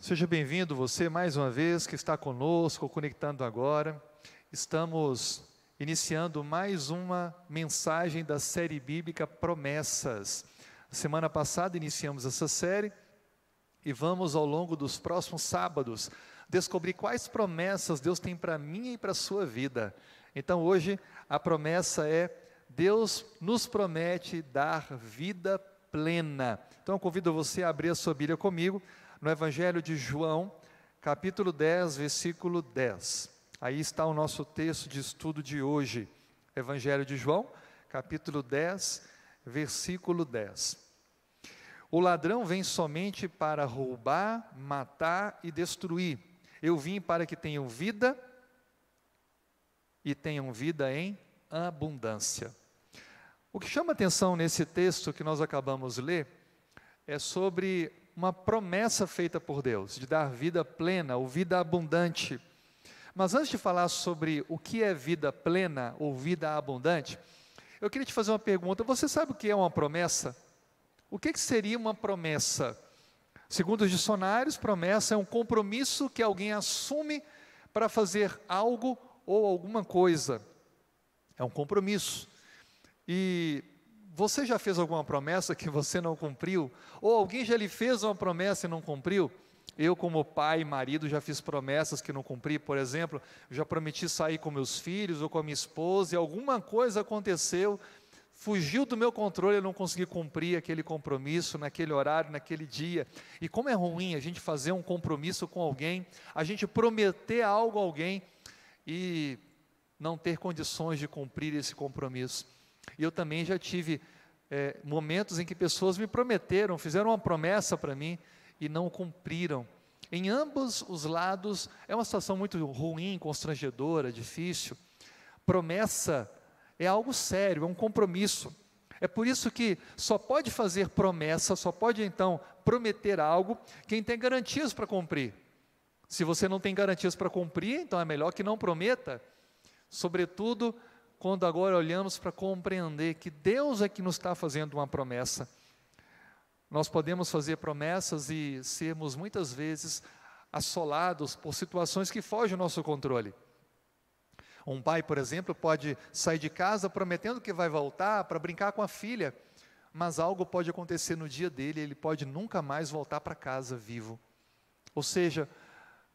Seja bem-vindo você mais uma vez que está conosco, conectando agora. Estamos iniciando mais uma mensagem da série bíblica Promessas. Semana passada iniciamos essa série e vamos ao longo dos próximos sábados descobrir quais promessas Deus tem para mim e para a sua vida. Então hoje a promessa é Deus nos promete dar vida plena. Então eu convido você a abrir a sua Bíblia comigo no Evangelho de João, capítulo 10, versículo 10. Aí está o nosso texto de estudo de hoje. Evangelho de João, capítulo 10, versículo 10. O ladrão vem somente para roubar, matar e destruir. Eu vim para que tenham vida e tenham vida em abundância. O que chama atenção nesse texto que nós acabamos de ler é sobre uma promessa feita por Deus de dar vida plena ou vida abundante. Mas antes de falar sobre o que é vida plena ou vida abundante, eu queria te fazer uma pergunta. Você sabe o que é uma promessa? O que, que seria uma promessa? Segundo os dicionários, promessa é um compromisso que alguém assume para fazer algo ou alguma coisa. É um compromisso. E você já fez alguma promessa que você não cumpriu? Ou alguém já lhe fez uma promessa e não cumpriu? Eu, como pai e marido, já fiz promessas que não cumpri, por exemplo, já prometi sair com meus filhos ou com a minha esposa e alguma coisa aconteceu, fugiu do meu controle, eu não consegui cumprir aquele compromisso naquele horário, naquele dia. E como é ruim a gente fazer um compromisso com alguém, a gente prometer algo a alguém e não ter condições de cumprir esse compromisso. E eu também já tive é, momentos em que pessoas me prometeram, fizeram uma promessa para mim e não cumpriram. Em ambos os lados é uma situação muito ruim, constrangedora, difícil. Promessa é algo sério, é um compromisso. É por isso que só pode fazer promessa, só pode então prometer algo quem tem garantias para cumprir. Se você não tem garantias para cumprir, então é melhor que não prometa. Sobretudo quando agora olhamos para compreender que Deus é que nos está fazendo uma promessa. Nós podemos fazer promessas e sermos muitas vezes assolados por situações que fogem ao nosso controle. Um pai, por exemplo, pode sair de casa prometendo que vai voltar para brincar com a filha, mas algo pode acontecer no dia dele, ele pode nunca mais voltar para casa vivo. Ou seja,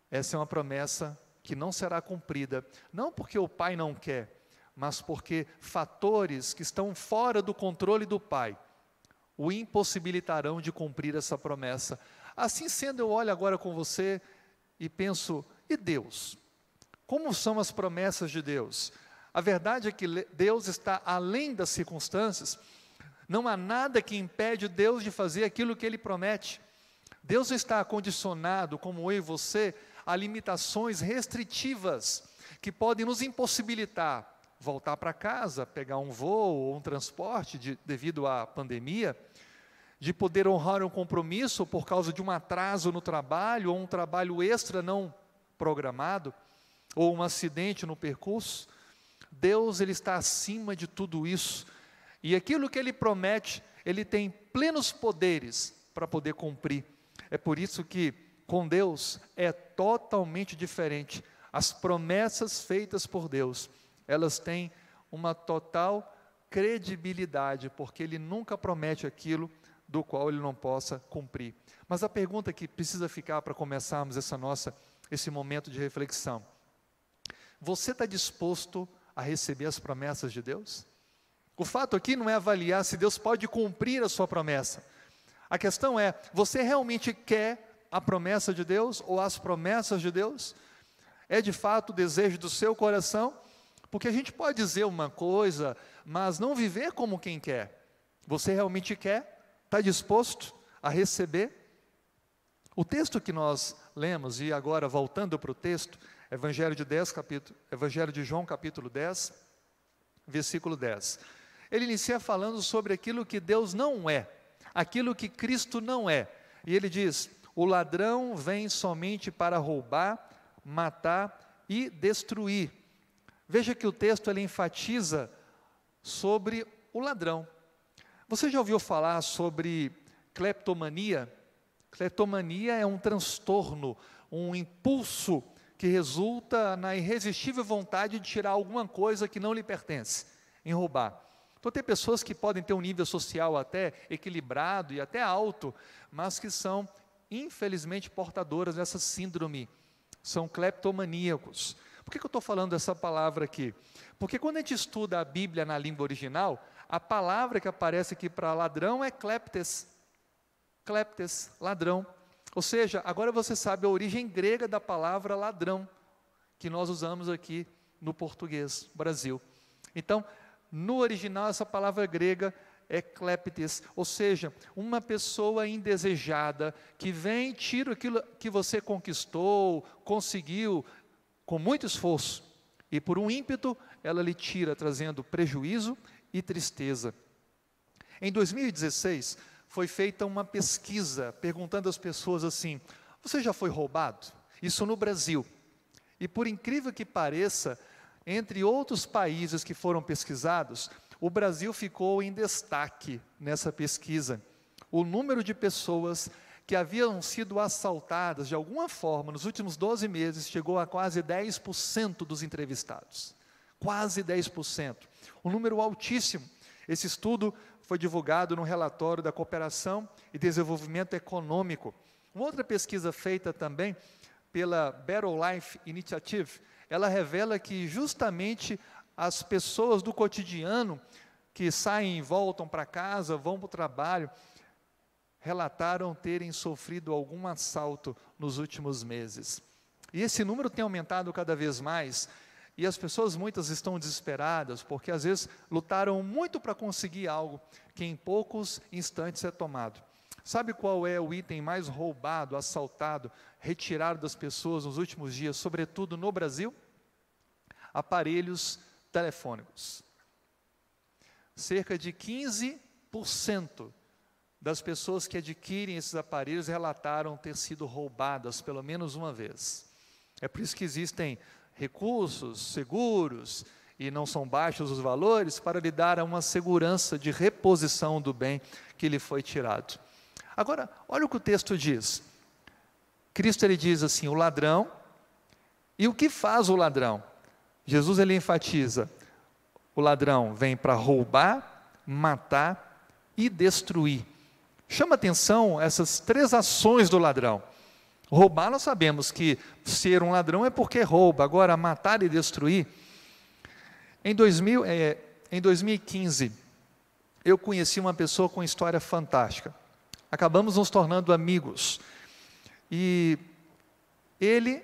essa é uma promessa que não será cumprida, não porque o pai não quer, mas porque fatores que estão fora do controle do Pai o impossibilitarão de cumprir essa promessa. Assim sendo, eu olho agora com você e penso: e Deus? Como são as promessas de Deus? A verdade é que Deus está além das circunstâncias, não há nada que impede Deus de fazer aquilo que Ele promete. Deus está condicionado, como eu e você, a limitações restritivas que podem nos impossibilitar voltar para casa, pegar um voo ou um transporte de, devido à pandemia, de poder honrar um compromisso por causa de um atraso no trabalho ou um trabalho extra não programado ou um acidente no percurso. Deus ele está acima de tudo isso. E aquilo que ele promete, ele tem plenos poderes para poder cumprir. É por isso que com Deus é totalmente diferente. As promessas feitas por Deus elas têm uma total credibilidade, porque ele nunca promete aquilo do qual ele não possa cumprir. Mas a pergunta que precisa ficar para começarmos essa nossa esse momento de reflexão: você está disposto a receber as promessas de Deus? O fato aqui não é avaliar se Deus pode cumprir a sua promessa. A questão é: você realmente quer a promessa de Deus ou as promessas de Deus? É de fato o desejo do seu coração? Porque a gente pode dizer uma coisa, mas não viver como quem quer. Você realmente quer? Está disposto a receber? O texto que nós lemos, e agora voltando para o texto, Evangelho de, 10, capítulo, Evangelho de João, capítulo 10, versículo 10. Ele inicia falando sobre aquilo que Deus não é, aquilo que Cristo não é. E ele diz: O ladrão vem somente para roubar, matar e destruir. Veja que o texto ele enfatiza sobre o ladrão. Você já ouviu falar sobre cleptomania? Cleptomania é um transtorno, um impulso que resulta na irresistível vontade de tirar alguma coisa que não lhe pertence, em roubar. Então, tem pessoas que podem ter um nível social até equilibrado e até alto, mas que são, infelizmente, portadoras dessa síndrome. São cleptomaníacos. Por que, que eu estou falando essa palavra aqui? Porque quando a gente estuda a Bíblia na língua original, a palavra que aparece aqui para ladrão é kleptes. Kleptes, ladrão. Ou seja, agora você sabe a origem grega da palavra ladrão, que nós usamos aqui no português, Brasil. Então, no original, essa palavra grega é kleptes, ou seja, uma pessoa indesejada que vem tira aquilo que você conquistou, conseguiu com muito esforço, e por um ímpeto ela lhe tira, trazendo prejuízo e tristeza. Em 2016, foi feita uma pesquisa perguntando às pessoas assim: você já foi roubado? Isso no Brasil. E por incrível que pareça, entre outros países que foram pesquisados, o Brasil ficou em destaque nessa pesquisa. O número de pessoas que haviam sido assaltadas de alguma forma nos últimos 12 meses chegou a quase 10% dos entrevistados. Quase 10%. Um número altíssimo. Esse estudo foi divulgado no relatório da Cooperação e Desenvolvimento Econômico. Uma outra pesquisa feita também pela Better Life Initiative ela revela que justamente as pessoas do cotidiano que saem e voltam para casa, vão para o trabalho, relataram terem sofrido algum assalto nos últimos meses. E esse número tem aumentado cada vez mais, e as pessoas muitas estão desesperadas, porque às vezes lutaram muito para conseguir algo que em poucos instantes é tomado. Sabe qual é o item mais roubado, assaltado, retirado das pessoas nos últimos dias, sobretudo no Brasil? Aparelhos telefônicos. Cerca de 15% das pessoas que adquirem esses aparelhos relataram ter sido roubadas pelo menos uma vez. É por isso que existem recursos seguros e não são baixos os valores para lhe dar uma segurança de reposição do bem que lhe foi tirado. Agora, olha o que o texto diz. Cristo ele diz assim: o ladrão. E o que faz o ladrão? Jesus ele enfatiza: o ladrão vem para roubar, matar e destruir. Chama atenção essas três ações do ladrão. Roubar, nós sabemos que ser um ladrão é porque rouba, agora matar e destruir. Em, 2000, é, em 2015, eu conheci uma pessoa com história fantástica acabamos nos tornando amigos. E ele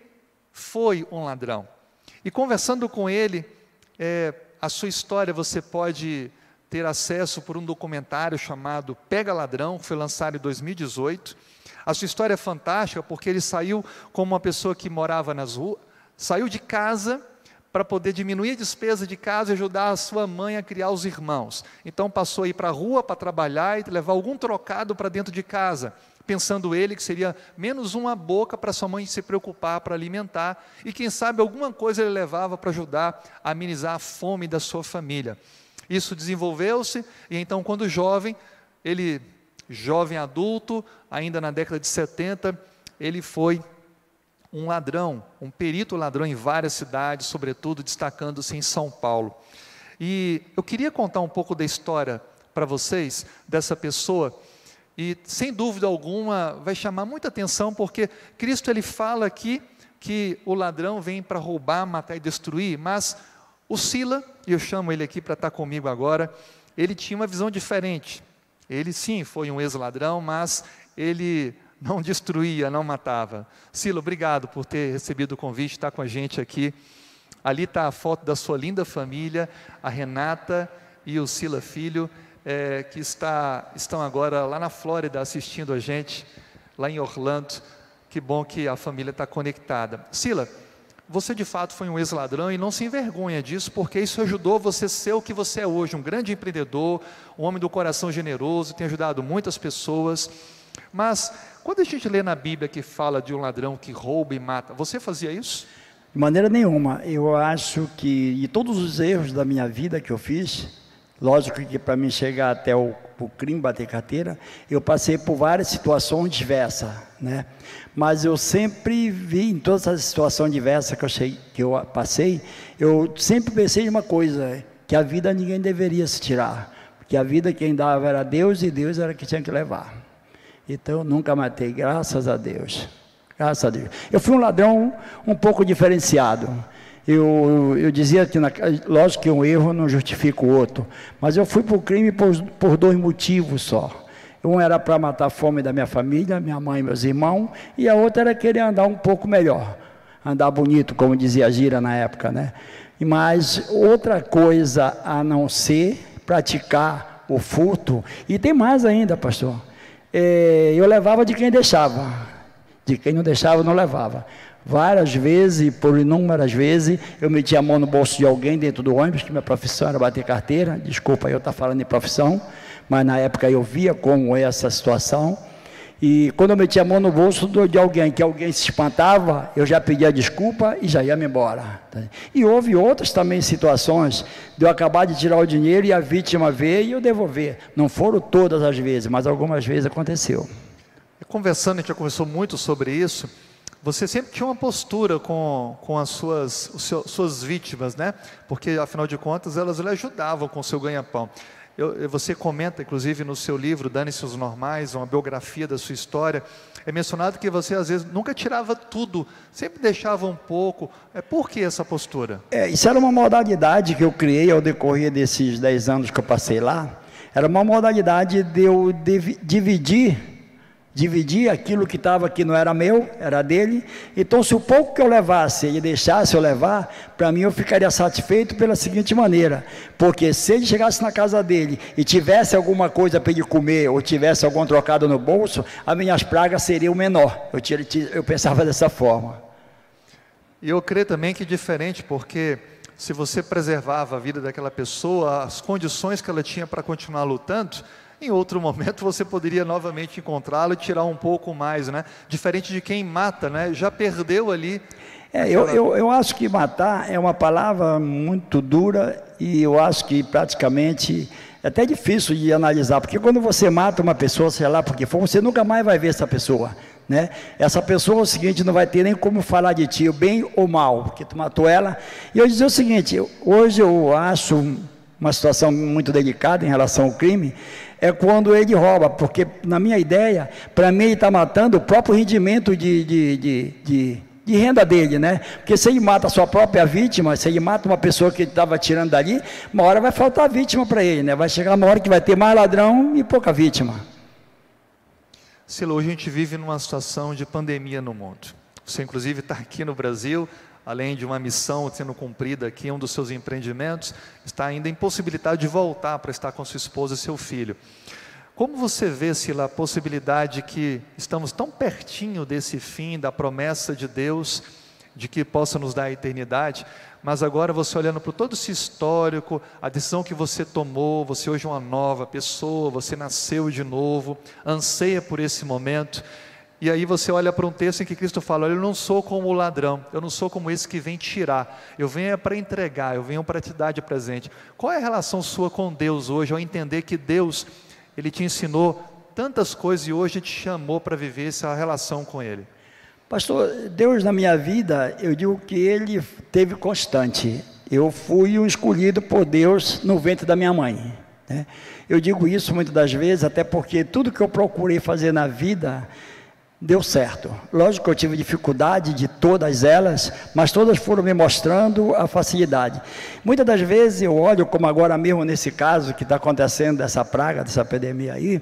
foi um ladrão. E conversando com ele, é, a sua história você pode ter acesso por um documentário chamado Pega Ladrão, que foi lançado em 2018. A sua história é fantástica porque ele saiu como uma pessoa que morava nas ruas, saiu de casa para poder diminuir a despesa de casa e ajudar a sua mãe a criar os irmãos. Então passou a ir para a rua para trabalhar e levar algum trocado para dentro de casa, pensando ele que seria menos uma boca para sua mãe se preocupar para alimentar e quem sabe alguma coisa ele levava para ajudar a amenizar a fome da sua família. Isso desenvolveu-se e então quando jovem, ele jovem adulto, ainda na década de 70, ele foi um ladrão, um perito ladrão em várias cidades, sobretudo destacando-se em São Paulo. E eu queria contar um pouco da história para vocês dessa pessoa e sem dúvida alguma vai chamar muita atenção porque Cristo ele fala aqui que o ladrão vem para roubar, matar e destruir, mas o Sila, e eu chamo ele aqui para estar comigo agora, ele tinha uma visão diferente. Ele sim foi um ex-ladrão, mas ele não destruía, não matava. Silo, obrigado por ter recebido o convite, estar com a gente aqui. Ali está a foto da sua linda família, a Renata e o Sila Filho, é, que está, estão agora lá na Flórida assistindo a gente, lá em Orlando. Que bom que a família está conectada. Sila, você de fato foi um ex-ladrão e não se envergonha disso, porque isso ajudou você a ser o que você é hoje, um grande empreendedor, um homem do coração generoso, tem ajudado muitas pessoas. Mas quando a gente lê na Bíblia que fala de um ladrão que rouba e mata, você fazia isso? De maneira nenhuma. Eu acho que, e todos os erros da minha vida que eu fiz, lógico que para mim chegar até o, por crime, bater carteira, eu passei por várias situações diversas, né? Mas eu sempre vi em todas as situações diversas que eu, que eu passei, eu sempre pensei em uma coisa, que a vida ninguém deveria se tirar, porque a vida quem dava era Deus e Deus era que tinha que levar. Então eu nunca matei, graças a Deus. Graças a Deus. Eu fui um ladrão um pouco diferenciado. Eu, eu dizia que, na, lógico que um erro não justifica o outro, mas eu fui para o crime por, por dois motivos só. Um era para matar a fome da minha família, minha mãe meus irmãos, e a outra era querer andar um pouco melhor, andar bonito, como dizia a Gira na época, né? Mas outra coisa a não ser praticar o furto, e tem mais ainda, pastor. É, eu levava de quem deixava, de quem não deixava, não levava. Várias vezes, por inúmeras vezes, eu metia a mão no bolso de alguém dentro do ônibus, que minha profissão era bater carteira. Desculpa eu estar falando em profissão, mas na época eu via como é essa situação. E quando eu metia a mão no bolso de alguém, que alguém se espantava, eu já pedia desculpa e já ia me embora. E houve outras também situações de eu acabar de tirar o dinheiro e a vítima ver e eu devolver. Não foram todas as vezes, mas algumas vezes aconteceu. Conversando, a gente já conversou muito sobre isso você sempre tinha uma postura com, com as suas, suas vítimas, né? Porque, afinal de contas, elas lhe ajudavam com o seu ganha-pão. Você comenta, inclusive, no seu livro, Dane-se os Normais, uma biografia da sua história, é mencionado que você, às vezes, nunca tirava tudo, sempre deixava um pouco. É, por que essa postura? É, isso era uma modalidade que eu criei ao decorrer desses 10 anos que eu passei lá. Era uma modalidade de eu dividir dividir aquilo que estava que não era meu, era dele. Então, se o pouco que eu levasse, ele deixasse eu levar, para mim eu ficaria satisfeito pela seguinte maneira: porque se ele chegasse na casa dele e tivesse alguma coisa para ele comer, ou tivesse algum trocado no bolso, as minhas pragas seriam menor. Eu, tinha, eu pensava dessa forma. E eu creio também que é diferente, porque se você preservava a vida daquela pessoa, as condições que ela tinha para continuar lutando, em outro momento você poderia novamente encontrá-lo e tirar um pouco mais, né? Diferente de quem mata, né? Já perdeu ali. É, aquela... eu, eu, eu acho que matar é uma palavra muito dura e eu acho que praticamente é até difícil de analisar, porque quando você mata uma pessoa, sei lá porque for, você nunca mais vai ver essa pessoa. Né? Essa pessoa, é o seguinte, não vai ter nem como falar de ti, bem ou mal, porque tu matou ela. E eu dizer o seguinte, hoje eu acho uma situação muito delicada em relação ao crime, é quando ele rouba, porque na minha ideia, para mim ele está matando o próprio rendimento de, de, de, de, de renda dele, né? Porque se ele mata a sua própria vítima, se ele mata uma pessoa que estava tirando dali, uma hora vai faltar vítima para ele, né? Vai chegar uma hora que vai ter mais ladrão e pouca vítima. Silo, hoje a gente vive numa situação de pandemia no mundo. Você, inclusive, está aqui no Brasil, além de uma missão sendo cumprida aqui, um dos seus empreendimentos, está ainda impossibilitado de voltar para estar com sua esposa e seu filho. Como você vê, Sila, a possibilidade que estamos tão pertinho desse fim, da promessa de Deus, de que possa nos dar a eternidade, mas agora você olhando para todo esse histórico, a decisão que você tomou, você hoje é uma nova pessoa, você nasceu de novo, anseia por esse momento, e aí você olha para um texto em que Cristo fala: Olha, eu não sou como o ladrão, eu não sou como esse que vem tirar, eu venho é para entregar, eu venho para te dar de presente. Qual é a relação sua com Deus hoje, ao entender que Deus, Ele te ensinou tantas coisas e hoje te chamou para viver essa relação com Ele? Pastor, Deus na minha vida, eu digo que Ele teve constante. Eu fui um escolhido por Deus no ventre da minha mãe. Né? Eu digo isso muitas das vezes, até porque tudo que eu procurei fazer na vida, deu certo. Lógico que eu tive dificuldade de todas elas, mas todas foram me mostrando a facilidade. Muitas das vezes eu olho, como agora mesmo nesse caso que está acontecendo, dessa praga, dessa epidemia aí,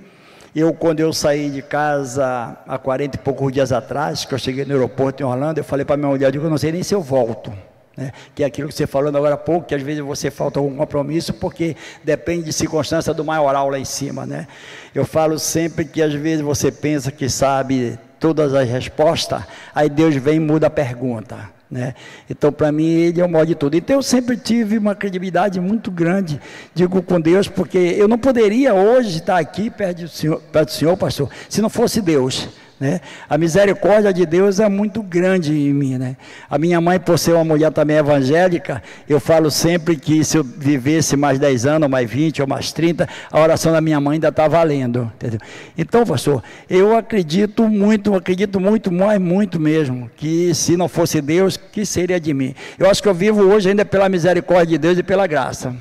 eu, quando eu saí de casa há 40 e poucos dias atrás, que eu cheguei no aeroporto em Orlando, eu falei para minha mulher, eu digo, não sei nem se eu volto. Né? Que é aquilo que você falou agora há pouco, que às vezes você falta algum compromisso, porque depende de circunstância do maioral lá em cima. Né? Eu falo sempre que às vezes você pensa que sabe todas as respostas, aí Deus vem e muda a pergunta. Né? Então, para mim, ele é o maior de tudo. Então, eu sempre tive uma credibilidade muito grande, digo com Deus, porque eu não poderia hoje estar aqui perto do Senhor, perto do Senhor pastor, se não fosse Deus. Né? A misericórdia de Deus é muito grande em mim. Né? A minha mãe, por ser uma mulher também evangélica, eu falo sempre que se eu vivesse mais 10 anos, mais 20 ou mais 30, a oração da minha mãe ainda está valendo. Entendeu? Então, pastor, eu acredito muito, acredito muito, mais muito mesmo, que se não fosse Deus, que seria de mim? Eu acho que eu vivo hoje ainda pela misericórdia de Deus e pela graça.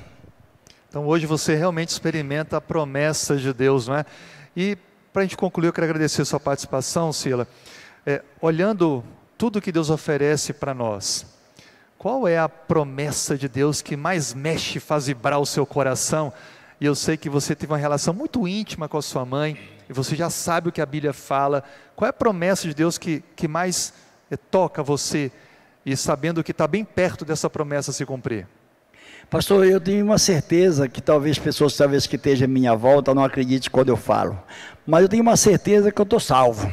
Então hoje você realmente experimenta a promessa de Deus, não é? E para a gente concluir, eu quero agradecer a sua participação, Sila. É, olhando tudo que Deus oferece para nós, qual é a promessa de Deus que mais mexe, faz vibrar o seu coração? E eu sei que você teve uma relação muito íntima com a sua mãe, e você já sabe o que a Bíblia fala. Qual é a promessa de Deus que, que mais é, toca você, e sabendo que está bem perto dessa promessa se cumprir? Pastor, eu tenho uma certeza que talvez pessoas talvez que estejam à minha volta não acreditem quando eu falo, mas eu tenho uma certeza que eu estou salvo.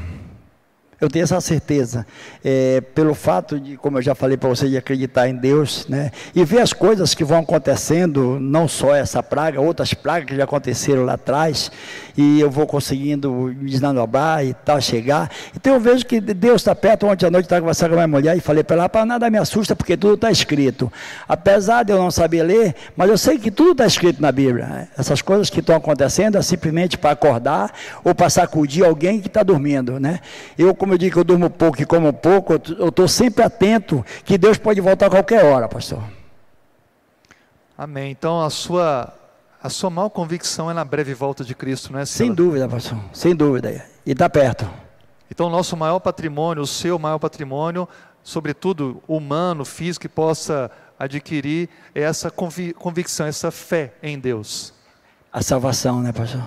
Eu tenho essa certeza, é, pelo fato de, como eu já falei para você, de acreditar em Deus, né? E ver as coisas que vão acontecendo, não só essa praga, outras pragas que já aconteceram lá atrás, e eu vou conseguindo me desnobrar e tal, chegar. Então eu vejo que Deus está perto. Ontem à noite estava conversando com a minha mulher e falei para ela, para nada me assusta, porque tudo está escrito. Apesar de eu não saber ler, mas eu sei que tudo está escrito na Bíblia. Né? Essas coisas que estão acontecendo é simplesmente para acordar ou para sacudir alguém que está dormindo, né? Eu, como eu digo que eu durmo pouco e como pouco, eu estou sempre atento que Deus pode voltar a qualquer hora, pastor. Amém. Então a sua a sua maior convicção é na breve volta de Cristo, não é? Sila? Sem dúvida, pastor. Sem dúvida. E está perto. Então, nosso maior patrimônio, o seu maior patrimônio, sobretudo humano, físico, que possa adquirir é essa convicção, essa fé em Deus. A salvação, né, pastor?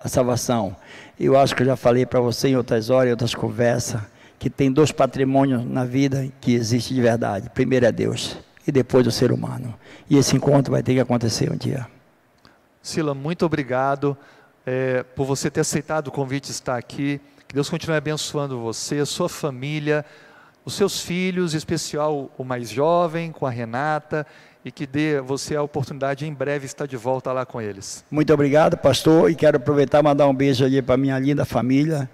A salvação. Eu acho que eu já falei para você em outras horas, em outras conversas, que tem dois patrimônios na vida que existe de verdade. Primeiro é Deus e depois o ser humano. E esse encontro vai ter que acontecer um dia. Sila, muito obrigado é, por você ter aceitado o convite de estar aqui. Que Deus continue abençoando você, sua família, os seus filhos, em especial o mais jovem, com a Renata, e que dê você a oportunidade de em breve estar de volta lá com eles. Muito obrigado, pastor, e quero aproveitar e mandar um beijo ali para minha linda família.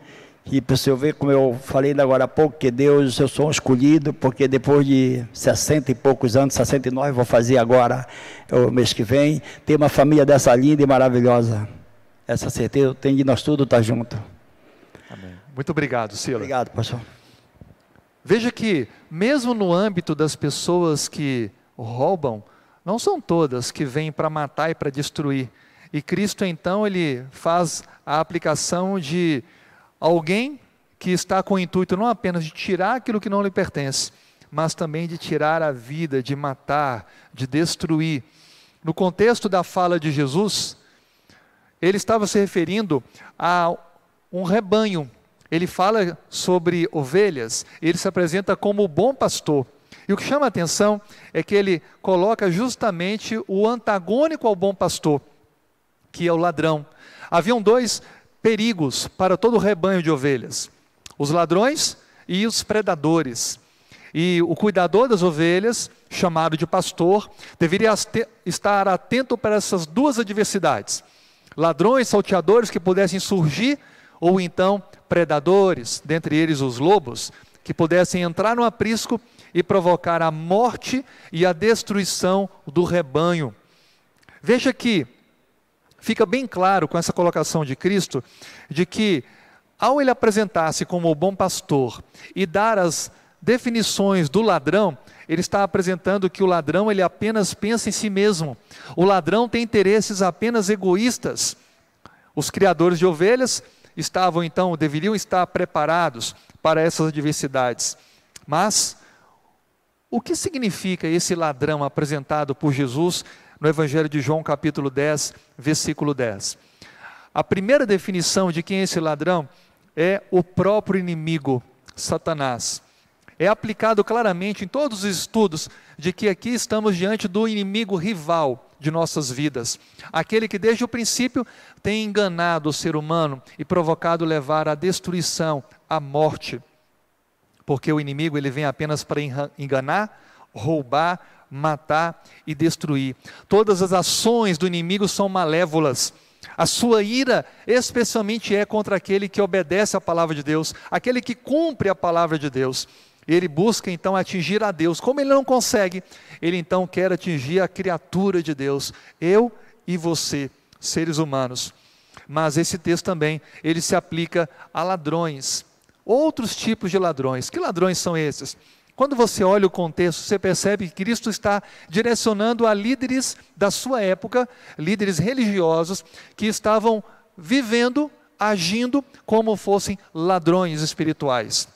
E para você ver, como eu falei agora há pouco, que Deus, eu sou um escolhido, porque depois de 60 e poucos anos, 69, vou fazer agora, o mês que vem, ter uma família dessa linda e maravilhosa. Essa certeza eu tenho de nós tudo estar junto. Amém. Muito obrigado, Sila. Obrigado, pastor. Veja que, mesmo no âmbito das pessoas que roubam, não são todas que vêm para matar e para destruir. E Cristo, então, ele faz a aplicação de alguém que está com o intuito não apenas de tirar aquilo que não lhe pertence, mas também de tirar a vida, de matar, de destruir. No contexto da fala de Jesus, ele estava se referindo a um rebanho. Ele fala sobre ovelhas, ele se apresenta como o bom pastor. E o que chama a atenção é que ele coloca justamente o antagônico ao bom pastor, que é o ladrão. Haviam dois perigos para todo o rebanho de ovelhas: os ladrões e os predadores. E o cuidador das ovelhas, chamado de pastor, deveria estar atento para essas duas adversidades: ladrões, salteadores que pudessem surgir, ou então predadores, dentre eles os lobos, que pudessem entrar no aprisco e provocar a morte e a destruição do rebanho. Veja que fica bem claro com essa colocação de Cristo, de que ao ele apresentar-se como o bom pastor e dar as definições do ladrão, ele está apresentando que o ladrão ele apenas pensa em si mesmo. O ladrão tem interesses apenas egoístas. Os criadores de ovelhas estavam então, deveriam estar preparados para essas adversidades. Mas o que significa esse ladrão apresentado por Jesus no Evangelho de João, capítulo 10, versículo 10. A primeira definição de quem é esse ladrão é o próprio inimigo, Satanás. É aplicado claramente em todos os estudos de que aqui estamos diante do inimigo rival de nossas vidas, aquele que desde o princípio tem enganado o ser humano e provocado levar à destruição, à morte. Porque o inimigo ele vem apenas para enganar, roubar, matar e destruir. Todas as ações do inimigo são malévolas. A sua ira especialmente é contra aquele que obedece à palavra de Deus, aquele que cumpre a palavra de Deus. Ele busca então atingir a Deus. Como ele não consegue, ele então quer atingir a criatura de Deus, eu e você, seres humanos. Mas esse texto também, ele se aplica a ladrões, outros tipos de ladrões. Que ladrões são esses? Quando você olha o contexto, você percebe que Cristo está direcionando a líderes da sua época, líderes religiosos, que estavam vivendo, agindo como fossem ladrões espirituais.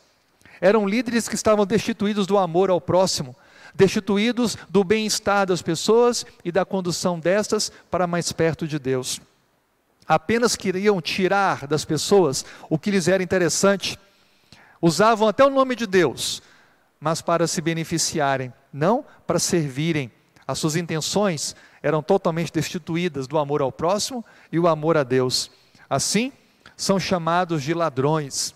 Eram líderes que estavam destituídos do amor ao próximo, destituídos do bem-estar das pessoas e da condução destas para mais perto de Deus. Apenas queriam tirar das pessoas o que lhes era interessante, usavam até o nome de Deus, mas para se beneficiarem, não para servirem. As suas intenções eram totalmente destituídas do amor ao próximo e o amor a Deus. Assim, são chamados de ladrões.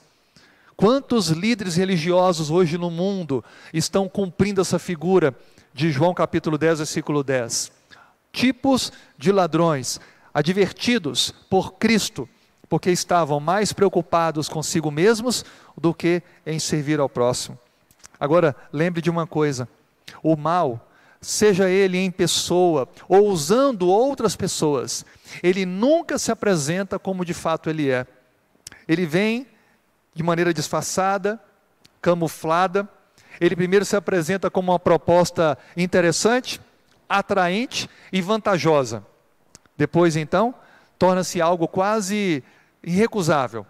Quantos líderes religiosos hoje no mundo estão cumprindo essa figura de João capítulo 10, versículo 10? Tipos de ladrões, advertidos por Cristo, porque estavam mais preocupados consigo mesmos do que em servir ao próximo. Agora, lembre de uma coisa: o mal, seja ele em pessoa ou usando outras pessoas, ele nunca se apresenta como de fato ele é. Ele vem de maneira disfarçada, camuflada. Ele primeiro se apresenta como uma proposta interessante, atraente e vantajosa. Depois, então, torna-se algo quase irrecusável.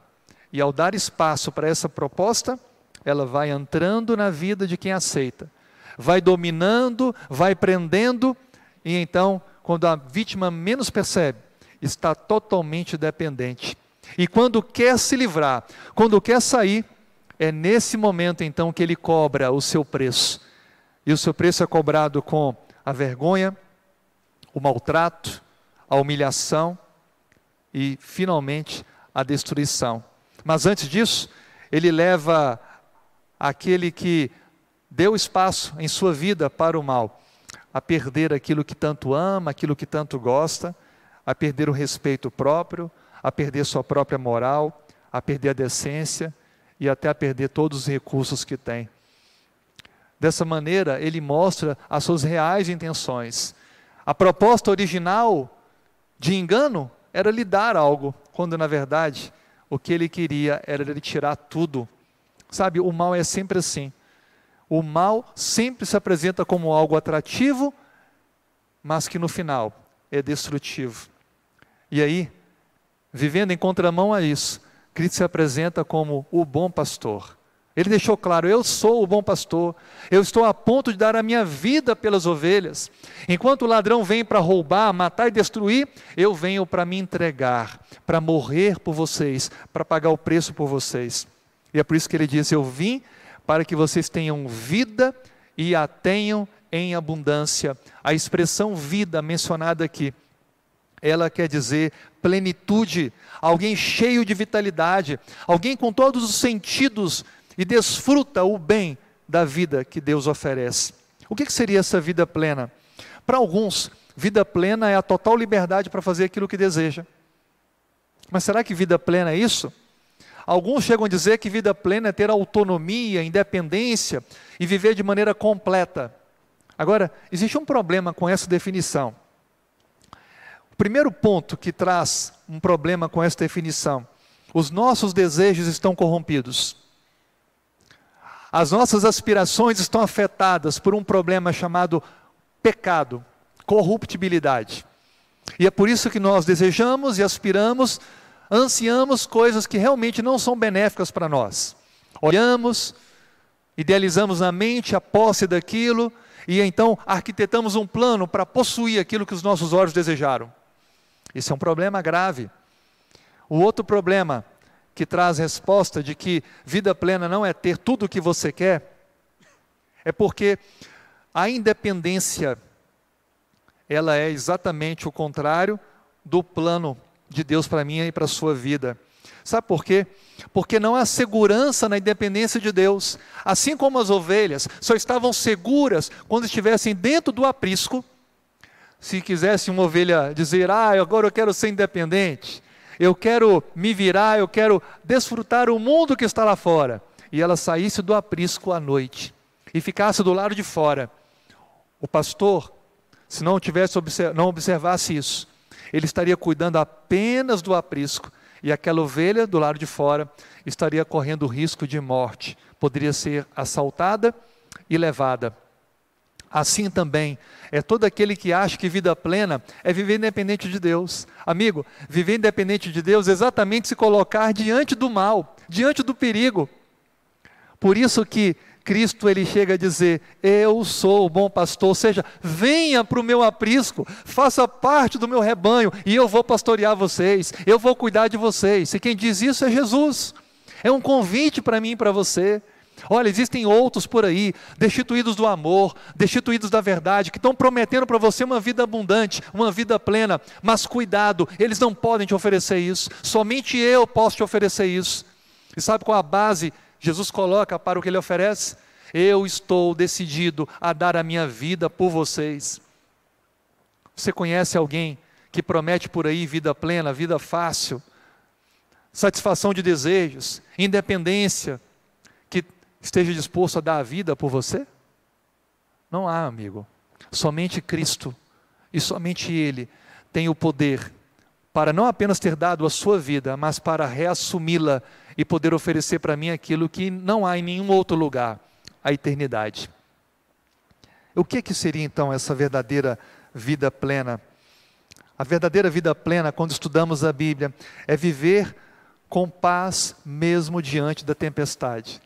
E ao dar espaço para essa proposta, ela vai entrando na vida de quem aceita, vai dominando, vai prendendo, e então, quando a vítima menos percebe, está totalmente dependente. E quando quer se livrar, quando quer sair, é nesse momento então que ele cobra o seu preço. E o seu preço é cobrado com a vergonha, o maltrato, a humilhação e, finalmente, a destruição. Mas antes disso, ele leva aquele que deu espaço em sua vida para o mal, a perder aquilo que tanto ama, aquilo que tanto gosta, a perder o respeito próprio, a perder sua própria moral, a perder a decência e até a perder todos os recursos que tem. Dessa maneira, ele mostra as suas reais intenções. A proposta original de engano era lhe dar algo, quando na verdade o que ele queria era lhe tirar tudo Sabe, o mal é sempre assim. O mal sempre se apresenta como algo atrativo, mas que no final é destrutivo. E aí, vivendo em contramão a isso, Cristo se apresenta como o bom pastor. Ele deixou claro: eu sou o bom pastor, eu estou a ponto de dar a minha vida pelas ovelhas. Enquanto o ladrão vem para roubar, matar e destruir, eu venho para me entregar, para morrer por vocês, para pagar o preço por vocês. E é por isso que ele diz: Eu vim para que vocês tenham vida e a tenham em abundância. A expressão vida mencionada aqui, ela quer dizer plenitude, alguém cheio de vitalidade, alguém com todos os sentidos e desfruta o bem da vida que Deus oferece. O que seria essa vida plena? Para alguns, vida plena é a total liberdade para fazer aquilo que deseja. Mas será que vida plena é isso? Alguns chegam a dizer que vida plena é ter autonomia, independência e viver de maneira completa. Agora, existe um problema com essa definição. O primeiro ponto que traz um problema com essa definição: os nossos desejos estão corrompidos. As nossas aspirações estão afetadas por um problema chamado pecado, corruptibilidade. E é por isso que nós desejamos e aspiramos ansiamos coisas que realmente não são benéficas para nós. Olhamos, idealizamos na mente a posse daquilo e então arquitetamos um plano para possuir aquilo que os nossos olhos desejaram. Isso é um problema grave. O outro problema que traz resposta de que vida plena não é ter tudo o que você quer, é porque a independência ela é exatamente o contrário do plano de Deus para mim e para a sua vida. Sabe por quê? Porque não há segurança na independência de Deus. Assim como as ovelhas só estavam seguras quando estivessem dentro do aprisco, se quisesse uma ovelha dizer: Ah, agora eu quero ser independente, eu quero me virar, eu quero desfrutar o mundo que está lá fora, e ela saísse do aprisco à noite e ficasse do lado de fora, o pastor, se não tivesse não observasse isso, ele estaria cuidando apenas do aprisco e aquela ovelha do lado de fora estaria correndo risco de morte, poderia ser assaltada e levada. Assim também é todo aquele que acha que vida plena é viver independente de Deus. Amigo, viver independente de Deus é exatamente se colocar diante do mal, diante do perigo. Por isso que Cristo ele chega a dizer: Eu sou o bom pastor, ou seja, venha para o meu aprisco, faça parte do meu rebanho e eu vou pastorear vocês, eu vou cuidar de vocês. E quem diz isso é Jesus. É um convite para mim e para você. Olha, existem outros por aí, destituídos do amor, destituídos da verdade, que estão prometendo para você uma vida abundante, uma vida plena, mas cuidado, eles não podem te oferecer isso, somente eu posso te oferecer isso. E sabe qual a base Jesus coloca para o que ele oferece? Eu estou decidido a dar a minha vida por vocês. Você conhece alguém que promete por aí vida plena, vida fácil, satisfação de desejos, independência, esteja disposto a dar a vida por você? Não há, amigo. Somente Cristo e somente Ele tem o poder para não apenas ter dado a sua vida, mas para reassumi-la e poder oferecer para mim aquilo que não há em nenhum outro lugar, a eternidade. O que, que seria então essa verdadeira vida plena? A verdadeira vida plena, quando estudamos a Bíblia, é viver com paz mesmo diante da tempestade.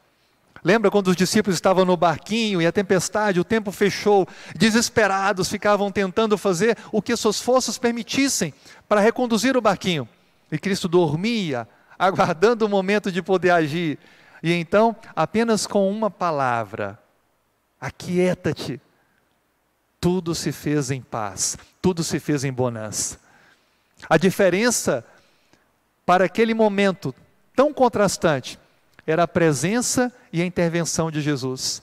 Lembra quando os discípulos estavam no barquinho e a tempestade, o tempo fechou, desesperados, ficavam tentando fazer o que suas forças permitissem para reconduzir o barquinho. E Cristo dormia, aguardando o momento de poder agir. E então, apenas com uma palavra, aquieta-te, tudo se fez em paz, tudo se fez em bonança. A diferença para aquele momento tão contrastante era a presença e a intervenção de Jesus.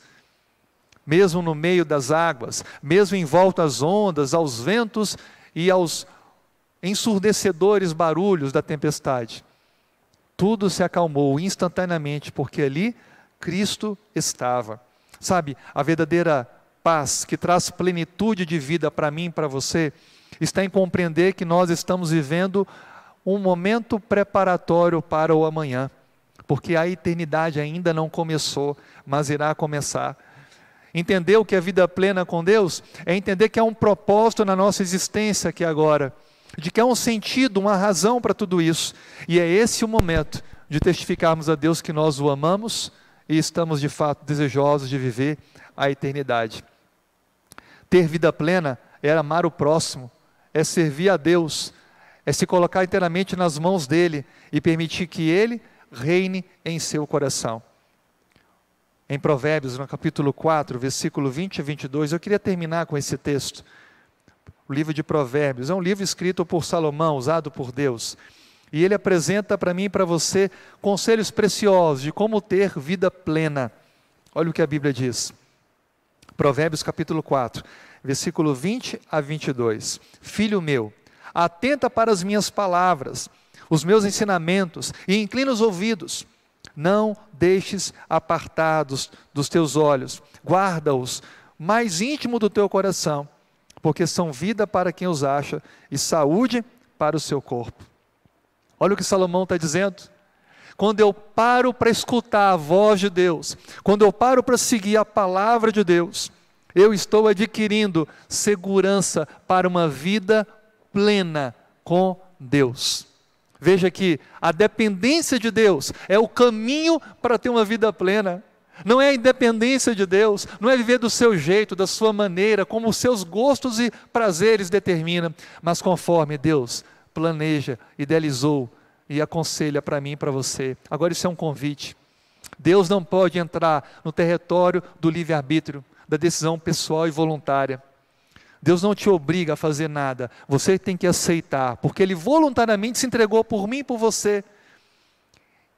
Mesmo no meio das águas, mesmo em volta às ondas, aos ventos e aos ensurdecedores barulhos da tempestade, tudo se acalmou instantaneamente, porque ali Cristo estava. Sabe, a verdadeira paz que traz plenitude de vida para mim e para você está em compreender que nós estamos vivendo um momento preparatório para o amanhã porque a eternidade ainda não começou, mas irá começar. Entender o que é vida plena com Deus é entender que há um propósito na nossa existência aqui agora, de que há um sentido, uma razão para tudo isso, e é esse o momento de testificarmos a Deus que nós o amamos e estamos de fato desejosos de viver a eternidade. Ter vida plena é amar o próximo, é servir a Deus, é se colocar inteiramente nas mãos dele e permitir que ele reine em seu coração. Em Provérbios, no capítulo 4, versículo 20 a 22, eu queria terminar com esse texto. O livro de Provérbios é um livro escrito por Salomão, usado por Deus. E ele apresenta para mim e para você conselhos preciosos de como ter vida plena. Olha o que a Bíblia diz. Provérbios capítulo 4, versículo 20 a 22. Filho meu, atenta para as minhas palavras os meus ensinamentos e inclina os ouvidos. Não deixes apartados dos teus olhos, guarda-os mais íntimo do teu coração, porque são vida para quem os acha e saúde para o seu corpo. Olha o que Salomão está dizendo. Quando eu paro para escutar a voz de Deus, quando eu paro para seguir a palavra de Deus, eu estou adquirindo segurança para uma vida plena com Deus. Veja que a dependência de Deus é o caminho para ter uma vida plena. Não é a independência de Deus, não é viver do seu jeito, da sua maneira, como os seus gostos e prazeres determinam, mas conforme Deus planeja, idealizou e aconselha para mim e para você. Agora, isso é um convite. Deus não pode entrar no território do livre-arbítrio, da decisão pessoal e voluntária. Deus não te obriga a fazer nada, você tem que aceitar, porque Ele voluntariamente se entregou por mim e por você.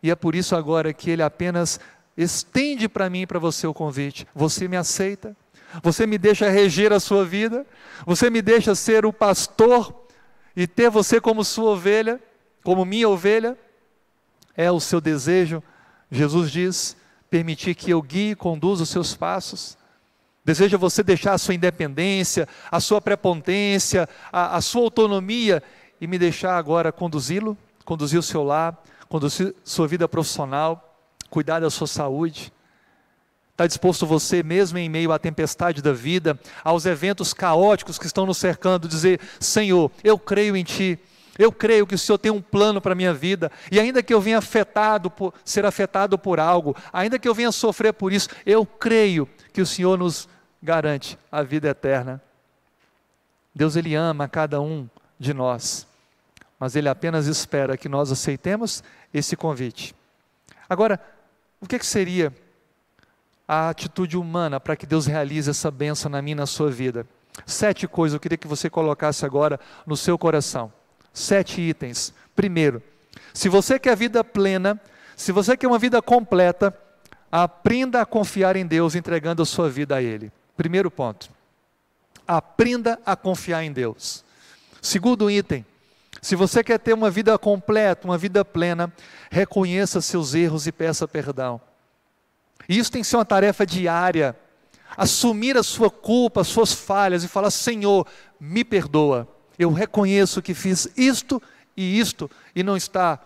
E é por isso agora que Ele apenas estende para mim e para você o convite. Você me aceita? Você me deixa reger a sua vida? Você me deixa ser o pastor e ter você como sua ovelha, como minha ovelha? É o seu desejo? Jesus diz: permitir que eu guie e conduza os seus passos. Deseja você deixar a sua independência, a sua prepotência, a, a sua autonomia e me deixar agora conduzi-lo, conduzir o seu lar, conduzir sua vida profissional, cuidar da sua saúde. Está disposto você, mesmo em meio à tempestade da vida, aos eventos caóticos que estão nos cercando, dizer: Senhor, eu creio em Ti, eu creio que o Senhor tem um plano para a minha vida, e ainda que eu venha afetado por, ser afetado por algo, ainda que eu venha sofrer por isso, eu creio que o Senhor nos garante a vida eterna. Deus ele ama cada um de nós, mas ele apenas espera que nós aceitemos esse convite. Agora, o que, que seria a atitude humana para que Deus realize essa bênção na minha e na sua vida? Sete coisas eu queria que você colocasse agora no seu coração. Sete itens. Primeiro, se você quer vida plena, se você quer uma vida completa, aprenda a confiar em Deus entregando a sua vida a Ele. Primeiro ponto. Aprenda a confiar em Deus. Segundo item, se você quer ter uma vida completa, uma vida plena, reconheça seus erros e peça perdão. Isso tem que ser uma tarefa diária. Assumir a sua culpa, as suas falhas e falar: Senhor, me perdoa. Eu reconheço que fiz isto e isto e não está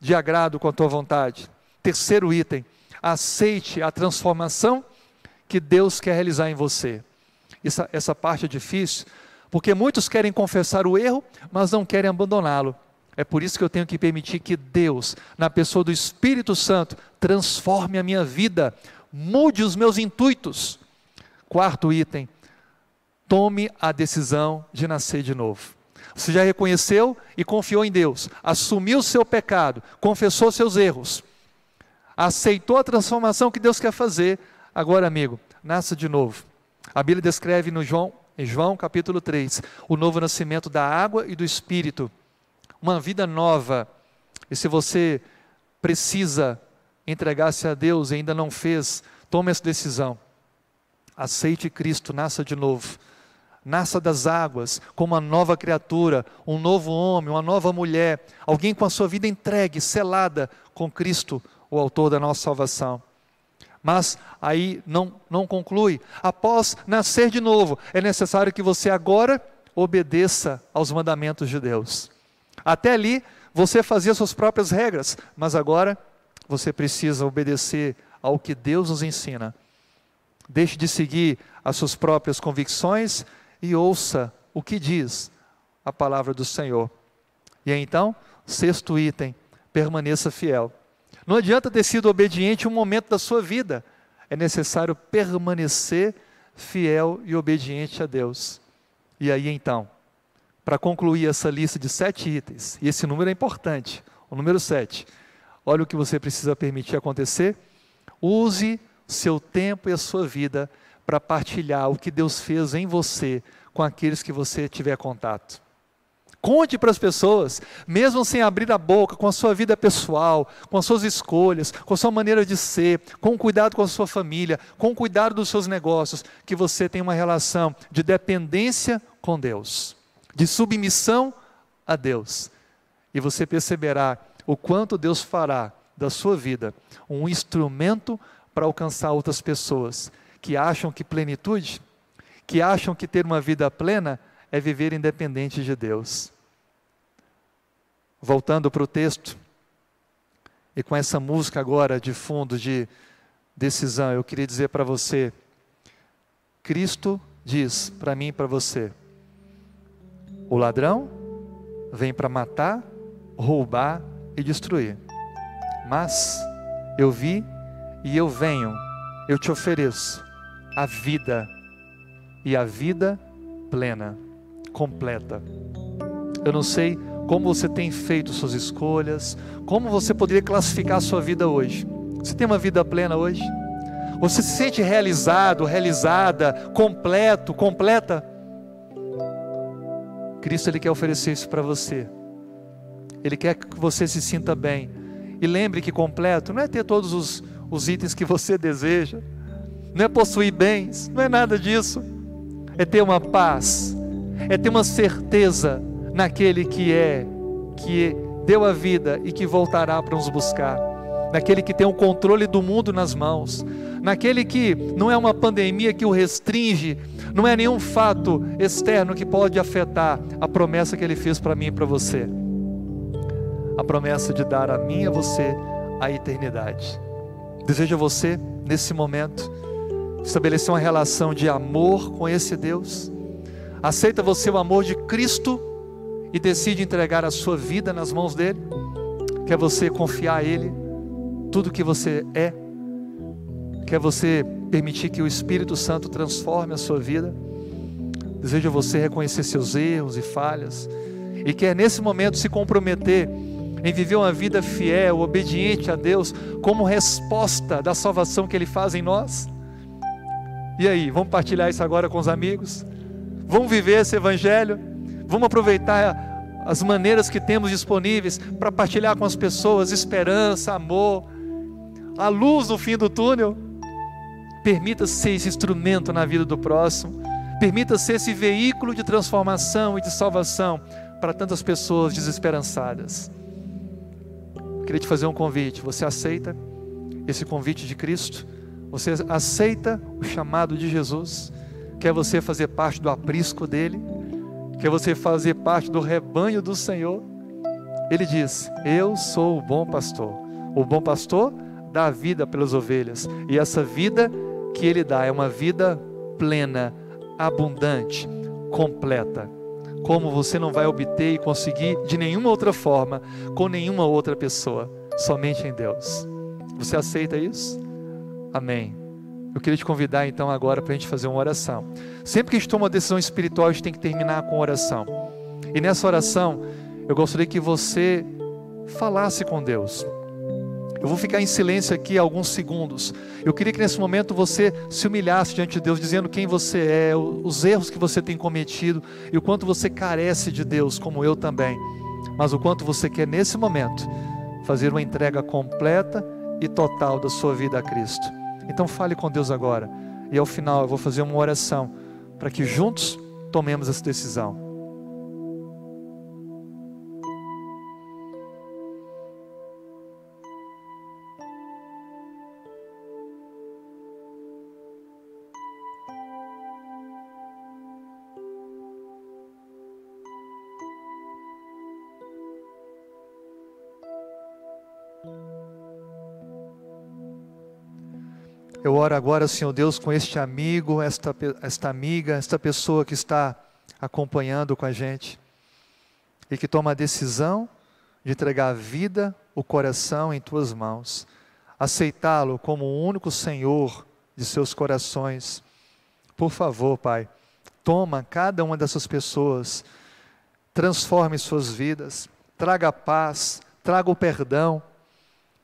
de agrado com a tua vontade. Terceiro item: aceite a transformação que Deus quer realizar em você. Essa, essa parte é difícil, porque muitos querem confessar o erro, mas não querem abandoná-lo. É por isso que eu tenho que permitir que Deus, na pessoa do Espírito Santo, transforme a minha vida, mude os meus intuitos. Quarto item: tome a decisão de nascer de novo. Você já reconheceu e confiou em Deus, assumiu seu pecado, confessou seus erros, aceitou a transformação que Deus quer fazer, Agora, amigo, nasça de novo. A Bíblia descreve no João, em João capítulo 3, o novo nascimento da água e do espírito. Uma vida nova. E se você precisa entregar-se a Deus e ainda não fez, tome essa decisão. Aceite Cristo, nasça de novo. Nasça das águas como uma nova criatura, um novo homem, uma nova mulher, alguém com a sua vida entregue, selada com Cristo, o autor da nossa salvação. Mas aí não, não conclui. Após nascer de novo, é necessário que você agora obedeça aos mandamentos de Deus. Até ali, você fazia suas próprias regras, mas agora você precisa obedecer ao que Deus nos ensina. Deixe de seguir as suas próprias convicções e ouça o que diz a palavra do Senhor. E então, sexto item, permaneça fiel. Não adianta ter sido obediente um momento da sua vida. É necessário permanecer fiel e obediente a Deus. E aí então, para concluir essa lista de sete itens, e esse número é importante, o número sete, olha o que você precisa permitir acontecer. Use seu tempo e a sua vida para partilhar o que Deus fez em você com aqueles que você tiver contato. Conte para as pessoas, mesmo sem abrir a boca, com a sua vida pessoal, com as suas escolhas, com a sua maneira de ser, com cuidado com a sua família, com cuidado dos seus negócios, que você tem uma relação de dependência com Deus, de submissão a Deus. E você perceberá o quanto Deus fará da sua vida um instrumento para alcançar outras pessoas que acham que plenitude, que acham que ter uma vida plena é viver independente de Deus. Voltando para o texto, e com essa música agora de fundo de decisão, eu queria dizer para você: Cristo diz para mim e para você: o ladrão vem para matar, roubar e destruir, mas eu vi e eu venho, eu te ofereço a vida e a vida plena completa. Eu não sei como você tem feito suas escolhas, como você poderia classificar a sua vida hoje. Você tem uma vida plena hoje? Você se sente realizado, realizada, completo, completa? Cristo ele quer oferecer isso para você. Ele quer que você se sinta bem. E lembre que completo não é ter todos os, os itens que você deseja. não é possuir bens, não é nada disso. É ter uma paz, é ter uma certeza naquele que é, que deu a vida e que voltará para nos buscar, naquele que tem o controle do mundo nas mãos, naquele que não é uma pandemia que o restringe, não é nenhum fato externo que pode afetar a promessa que ele fez para mim e para você. A promessa de dar a mim e a você a eternidade. Desejo a você, nesse momento, estabelecer uma relação de amor com esse Deus. Aceita você o amor de Cristo e decide entregar a sua vida nas mãos dele? Quer você confiar a Ele tudo que você é? Quer você permitir que o Espírito Santo transforme a sua vida? Deseja você reconhecer seus erros e falhas e quer nesse momento se comprometer em viver uma vida fiel, obediente a Deus, como resposta da salvação que Ele faz em nós? E aí, vamos partilhar isso agora com os amigos? Vamos viver esse Evangelho? Vamos aproveitar as maneiras que temos disponíveis para partilhar com as pessoas esperança, amor, a luz no fim do túnel. Permita ser esse instrumento na vida do próximo. Permita ser esse veículo de transformação e de salvação para tantas pessoas desesperançadas. Eu queria te fazer um convite. Você aceita esse convite de Cristo? Você aceita o chamado de Jesus? Quer você fazer parte do aprisco dele? Quer você fazer parte do rebanho do Senhor? Ele diz: Eu sou o bom pastor. O bom pastor dá vida pelas ovelhas, e essa vida que ele dá é uma vida plena, abundante, completa. Como você não vai obter e conseguir de nenhuma outra forma, com nenhuma outra pessoa, somente em Deus. Você aceita isso? Amém. Eu queria te convidar então agora para a gente fazer uma oração. Sempre que a gente toma uma decisão espiritual, a gente tem que terminar com oração. E nessa oração, eu gostaria que você falasse com Deus. Eu vou ficar em silêncio aqui alguns segundos. Eu queria que nesse momento você se humilhasse diante de Deus, dizendo quem você é, os erros que você tem cometido e o quanto você carece de Deus, como eu também. Mas o quanto você quer nesse momento fazer uma entrega completa e total da sua vida a Cristo. Então fale com Deus agora. E ao final eu vou fazer uma oração para que juntos tomemos essa decisão. Oro agora, Senhor Deus, com este amigo, esta, esta amiga, esta pessoa que está acompanhando com a gente. E que toma a decisão de entregar a vida, o coração em tuas mãos, aceitá-lo como o único Senhor de seus corações. Por favor, Pai, toma cada uma dessas pessoas, transforme suas vidas, traga paz, traga o perdão,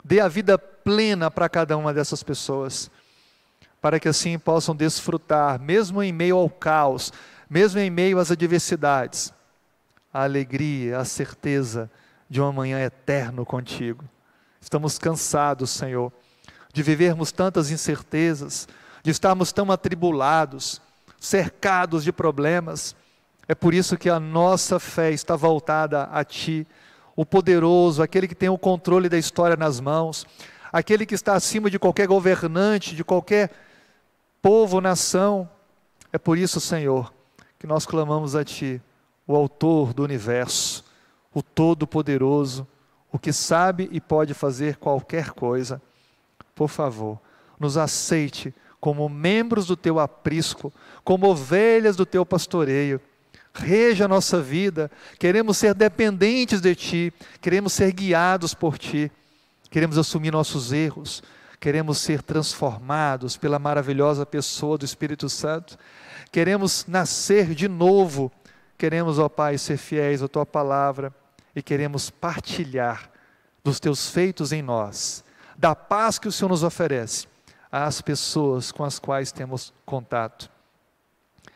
dê a vida plena para cada uma dessas pessoas para que assim possam desfrutar, mesmo em meio ao caos, mesmo em meio às adversidades, a alegria, a certeza de um amanhã eterno contigo. Estamos cansados, Senhor, de vivermos tantas incertezas, de estarmos tão atribulados, cercados de problemas. É por isso que a nossa fé está voltada a Ti, o poderoso, aquele que tem o controle da história nas mãos, aquele que está acima de qualquer governante, de qualquer povo, nação. É por isso, Senhor, que nós clamamos a Ti, o Autor do universo, o Todo-Poderoso, o que sabe e pode fazer qualquer coisa. Por favor, nos aceite como membros do Teu aprisco, como ovelhas do Teu pastoreio. Reja a nossa vida, queremos ser dependentes de Ti, queremos ser guiados por Ti, queremos assumir nossos erros, queremos ser transformados pela maravilhosa pessoa do Espírito Santo, queremos nascer de novo, queremos, ó Pai, ser fiéis à Tua palavra e queremos partilhar dos Teus feitos em nós, da paz que o Senhor nos oferece às pessoas com as quais temos contato.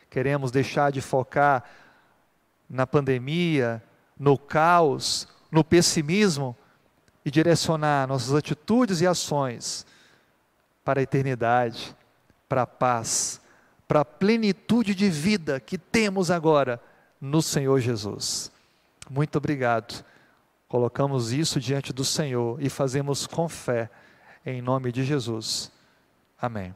Queremos deixar de focar na pandemia, no caos, no pessimismo e direcionar nossas atitudes e ações para a eternidade, para a paz, para a plenitude de vida que temos agora no Senhor Jesus. Muito obrigado. Colocamos isso diante do Senhor e fazemos com fé, em nome de Jesus. Amém.